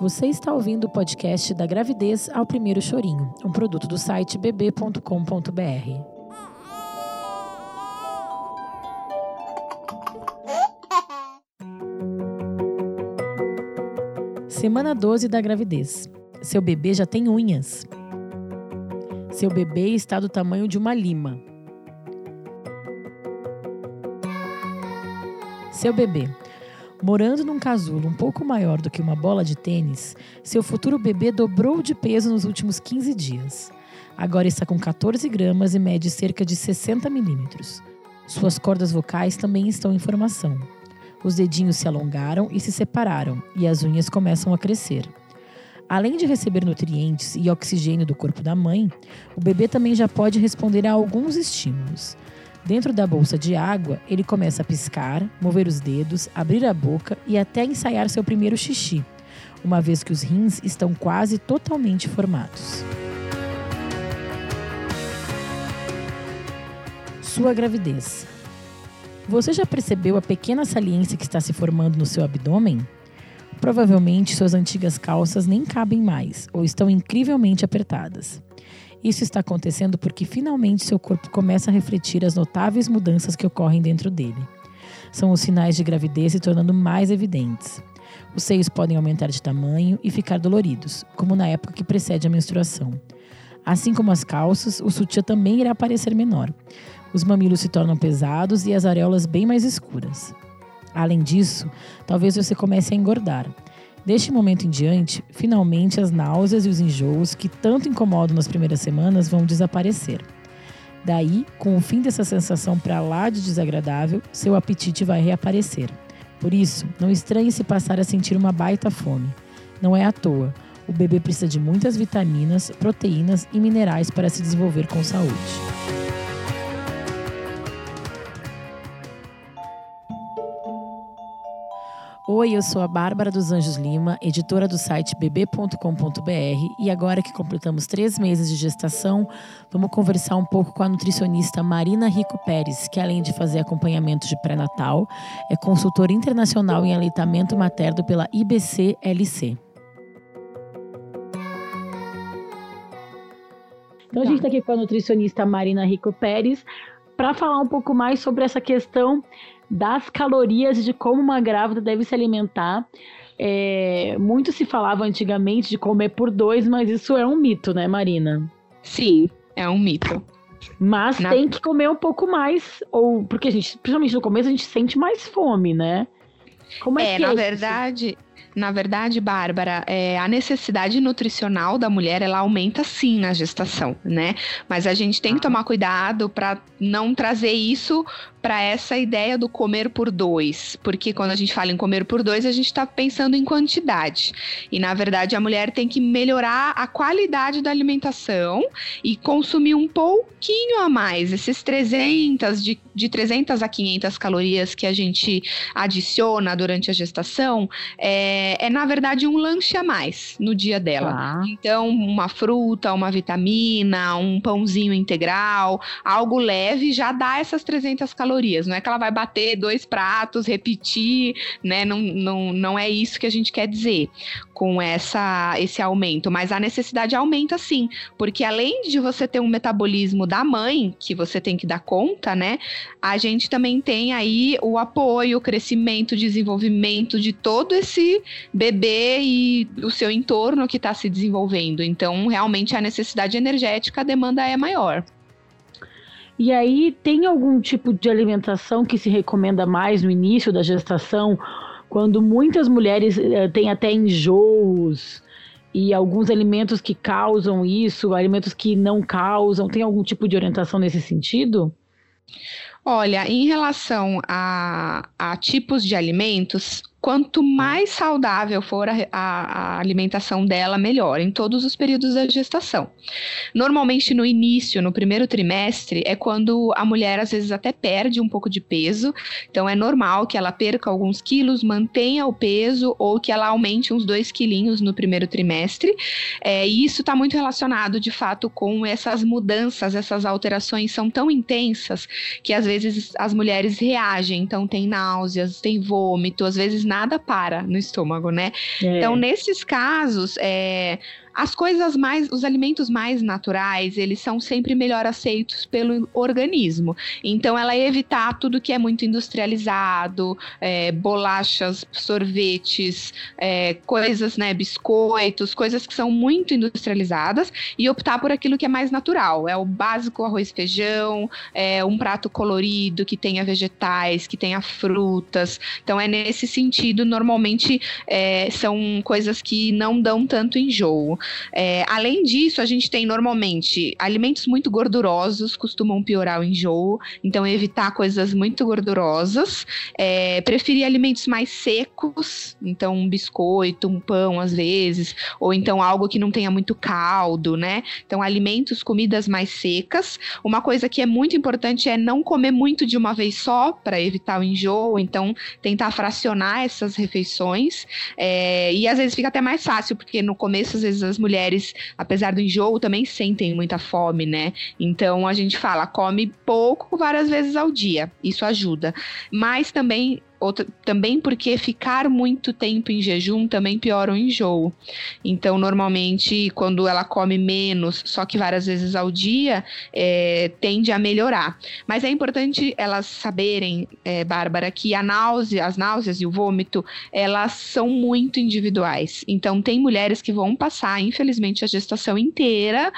Você está ouvindo o podcast da gravidez ao primeiro chorinho, um produto do site bb.com.br. Semana 12 da gravidez. Seu bebê já tem unhas. Seu bebê está do tamanho de uma lima. Seu bebê Morando num casulo um pouco maior do que uma bola de tênis, seu futuro bebê dobrou de peso nos últimos 15 dias. Agora está com 14 gramas e mede cerca de 60 milímetros. Suas cordas vocais também estão em formação. Os dedinhos se alongaram e se separaram, e as unhas começam a crescer. Além de receber nutrientes e oxigênio do corpo da mãe, o bebê também já pode responder a alguns estímulos. Dentro da bolsa de água, ele começa a piscar, mover os dedos, abrir a boca e até ensaiar seu primeiro xixi, uma vez que os rins estão quase totalmente formados. Sua gravidez. Você já percebeu a pequena saliência que está se formando no seu abdômen? Provavelmente suas antigas calças nem cabem mais ou estão incrivelmente apertadas. Isso está acontecendo porque finalmente seu corpo começa a refletir as notáveis mudanças que ocorrem dentro dele. São os sinais de gravidez se tornando mais evidentes. Os seios podem aumentar de tamanho e ficar doloridos, como na época que precede a menstruação. Assim como as calças, o sutiã também irá parecer menor. Os mamilos se tornam pesados e as areolas bem mais escuras. Além disso, talvez você comece a engordar. Deste momento em diante, finalmente as náuseas e os enjoos que tanto incomodam nas primeiras semanas vão desaparecer. Daí, com o fim dessa sensação para lá de desagradável, seu apetite vai reaparecer. Por isso, não estranhe se passar a sentir uma baita fome. Não é à toa. O bebê precisa de muitas vitaminas, proteínas e minerais para se desenvolver com saúde. Oi, eu sou a Bárbara dos Anjos Lima, editora do site bb.com.br e agora que completamos três meses de gestação, vamos conversar um pouco com a nutricionista Marina Rico Pérez, que além de fazer acompanhamento de pré-natal, é consultora internacional em aleitamento materno pela IBC-LC. Então a gente está aqui com a nutricionista Marina Rico Pérez para falar um pouco mais sobre essa questão das calorias e de como uma grávida deve se alimentar. É, muito se falava antigamente de comer por dois, mas isso é um mito, né, Marina? Sim, é um mito. Mas na... tem que comer um pouco mais, ou porque a gente, principalmente no começo, a gente sente mais fome, né? Como é, é que na é verdade, isso? Na verdade, Bárbara, é, a necessidade nutricional da mulher ela aumenta sim na gestação, né? Mas a gente tem que tomar cuidado para não trazer isso para essa ideia do comer por dois, porque quando a gente fala em comer por dois, a gente está pensando em quantidade. E na verdade, a mulher tem que melhorar a qualidade da alimentação e consumir um pouquinho a mais. Esses 300, de, de 300 a 500 calorias que a gente adiciona durante a gestação, é, é na verdade um lanche a mais no dia dela. Ah. Então, uma fruta, uma vitamina, um pãozinho integral, algo leve já dá essas 300 calorias. Não é que ela vai bater dois pratos, repetir, né? Não, não, não é isso que a gente quer dizer com essa, esse aumento. Mas a necessidade aumenta sim, porque além de você ter um metabolismo da mãe, que você tem que dar conta, né? A gente também tem aí o apoio, o crescimento, o desenvolvimento de todo esse bebê e o seu entorno que está se desenvolvendo. Então, realmente, a necessidade energética, a demanda é maior. E aí, tem algum tipo de alimentação que se recomenda mais no início da gestação, quando muitas mulheres eh, têm até enjoos e alguns alimentos que causam isso, alimentos que não causam? Tem algum tipo de orientação nesse sentido? Olha, em relação a, a tipos de alimentos, quanto mais saudável for a, a, a, alimentação dela, melhor, em todos os períodos da gestação. Normalmente, no início, no primeiro trimestre, é quando a mulher às vezes até perde um pouco de peso, então é normal que ela perca alguns quilos, mantenha o peso ou que ela aumente uns dois quilinhos no primeiro trimestre. É, e isso está muito relacionado, de fato, com essas mudanças, essas alterações são tão intensas que às vezes as mulheres reagem, então tem náuseas, tem vômito, às vezes nada para no estômago, né? É. Então, nesses casos, é, as coisas mais, os alimentos mais naturais, eles são sempre melhor aceitos pelo organismo. Então, ela evitar tudo que é muito industrializado, é, bolachas, sorvetes, é, coisas, né, biscoitos, coisas que são muito industrializadas e optar por aquilo que é mais natural. É o básico arroz e feijão, é um prato colorido que tenha vegetais, que tenha frutas. Então, é nesse sentido, normalmente é, são coisas que não dão tanto enjoo. É, além disso, a gente tem normalmente alimentos muito gordurosos, costumam piorar o enjoo, então evitar coisas muito gordurosas. É, preferir alimentos mais secos, então um biscoito, um pão às vezes, ou então algo que não tenha muito caldo, né? Então, alimentos, comidas mais secas. Uma coisa que é muito importante é não comer muito de uma vez só, para evitar o enjoo, então tentar fracionar essas refeições. É, e às vezes fica até mais fácil, porque no começo, às vezes, as mulheres, apesar do enjoo, também sentem muita fome, né? Então a gente fala, come pouco várias vezes ao dia. Isso ajuda. Mas também outra, também porque ficar muito tempo em jejum também piora o enjoo. Então, normalmente, quando ela come menos, só que várias vezes ao dia, é, tende a melhorar. Mas é importante elas saberem, é, Bárbara, que a náusea, as náuseas e o vômito, elas são muito individuais. Então, tem mulheres que vão passar, infelizmente, a gestação inteira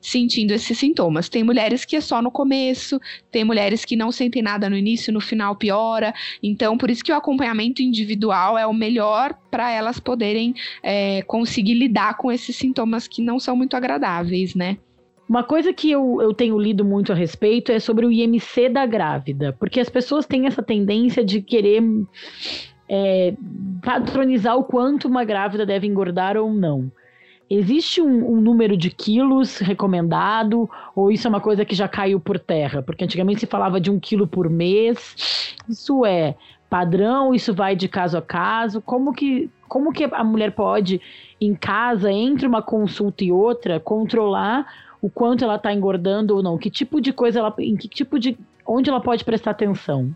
sentindo esses sintomas. Tem mulheres que é só no começo, tem mulheres que não sentem nada no início, no final piora. Então, por isso que o acompanhamento individual é o melhor para elas poderem é, conseguir lidar com esses sintomas que não são muito agradáveis, né? Uma coisa que eu, eu tenho lido muito a respeito é sobre o IMC da grávida, porque as pessoas têm essa tendência de querer é, padronizar o quanto uma grávida deve engordar ou não. Existe um, um, número de quilos recomendado ou isso é uma coisa que já caiu por terra? Porque antigamente se falava de um quilo por mês. Isso é padrão? Isso vai de caso a caso? Como que, como que a mulher pode, em casa, entre uma consulta e outra, controlar o quanto ela está engordando ou não? Que tipo de coisa ela, em que tipo de, onde ela pode prestar atenção?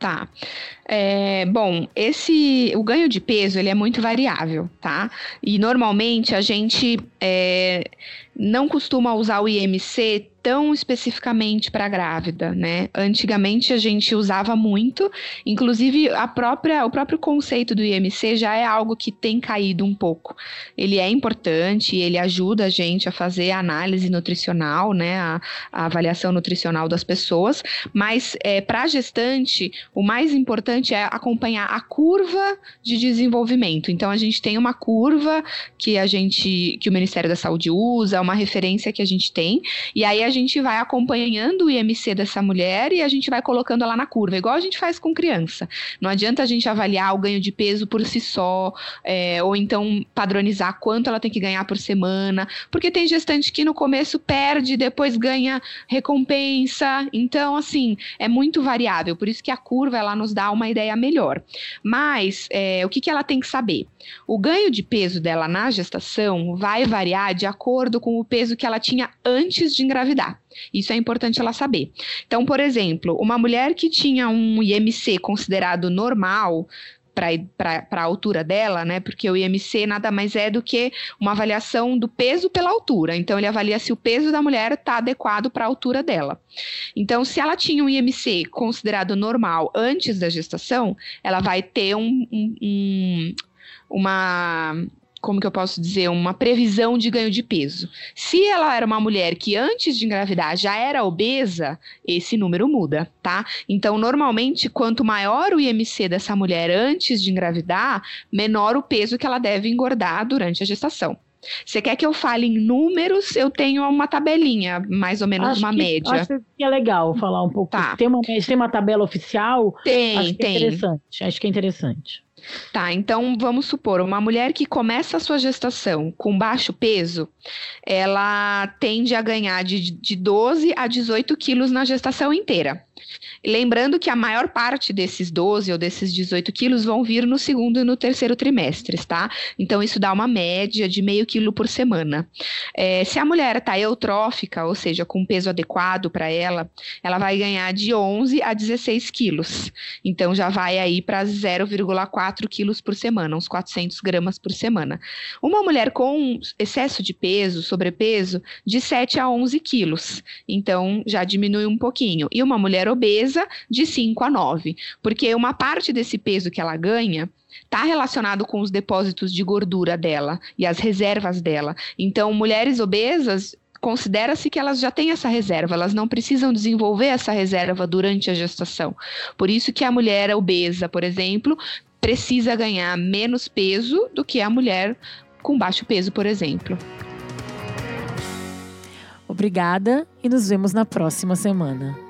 Tá. É, bom, esse o ganho de peso ele é muito variável, tá? E normalmente a gente é, não costuma usar o IMC tão especificamente para grávida, né? Antigamente a gente usava muito, inclusive a própria, o próprio conceito do IMC já é algo que tem caído um pouco. Ele é importante, ele ajuda a gente a fazer a análise nutricional, né? A, a avaliação nutricional das pessoas, mas é, para gestante o mais importante é acompanhar a curva de desenvolvimento. Então a gente tem uma curva que a gente, que o Ministério da Saúde usa, uma referência que a gente tem, e aí a a gente vai acompanhando o IMC dessa mulher e a gente vai colocando ela na curva, igual a gente faz com criança. Não adianta a gente avaliar o ganho de peso por si só, é, ou então padronizar quanto ela tem que ganhar por semana, porque tem gestante que no começo perde, depois ganha recompensa. Então, assim, é muito variável. Por isso que a curva ela nos dá uma ideia melhor. Mas é, o que, que ela tem que saber? O ganho de peso dela na gestação vai variar de acordo com o peso que ela tinha antes de engravidar Isso é importante ela saber. Então, por exemplo, uma mulher que tinha um IMC considerado normal, para a altura dela, né? Porque o IMC nada mais é do que uma avaliação do peso pela altura. Então, ele avalia se o peso da mulher está adequado para a altura dela. Então, se ela tinha um IMC considerado normal antes da gestação, ela vai ter um, um, um uma como que eu posso dizer, uma previsão de ganho de peso. Se ela era uma mulher que antes de engravidar já era obesa, esse número muda, tá? Então, normalmente, quanto maior o IMC dessa mulher antes de engravidar, menor o peso que ela deve engordar durante a gestação. Você quer que eu fale em números? Eu tenho uma tabelinha, mais ou menos acho uma que, média. Acho que é legal falar um pouco. Tá. Tem, uma, tem uma tabela oficial? Tem, acho tem. É interessante. Acho que é interessante. Tá, então vamos supor, uma mulher que começa a sua gestação com baixo peso, ela tende a ganhar de, de 12 a 18 quilos na gestação inteira. Lembrando que a maior parte desses 12 ou desses 18 quilos vão vir no segundo e no terceiro trimestres, tá? Então, isso dá uma média de meio quilo por semana. É, se a mulher está eutrófica, ou seja, com peso adequado para ela, ela vai ganhar de 11 a 16 quilos. Então, já vai aí para 0,4 4 quilos por semana, uns 400 gramas por semana. Uma mulher com excesso de peso, sobrepeso, de 7 a 11 quilos. Então, já diminui um pouquinho. E uma mulher obesa, de 5 a 9. Porque uma parte desse peso que ela ganha está relacionado com os depósitos de gordura dela e as reservas dela. Então, mulheres obesas considera-se que elas já têm essa reserva, elas não precisam desenvolver essa reserva durante a gestação. Por isso que a mulher obesa, por exemplo, precisa ganhar menos peso do que a mulher com baixo peso, por exemplo. Obrigada e nos vemos na próxima semana.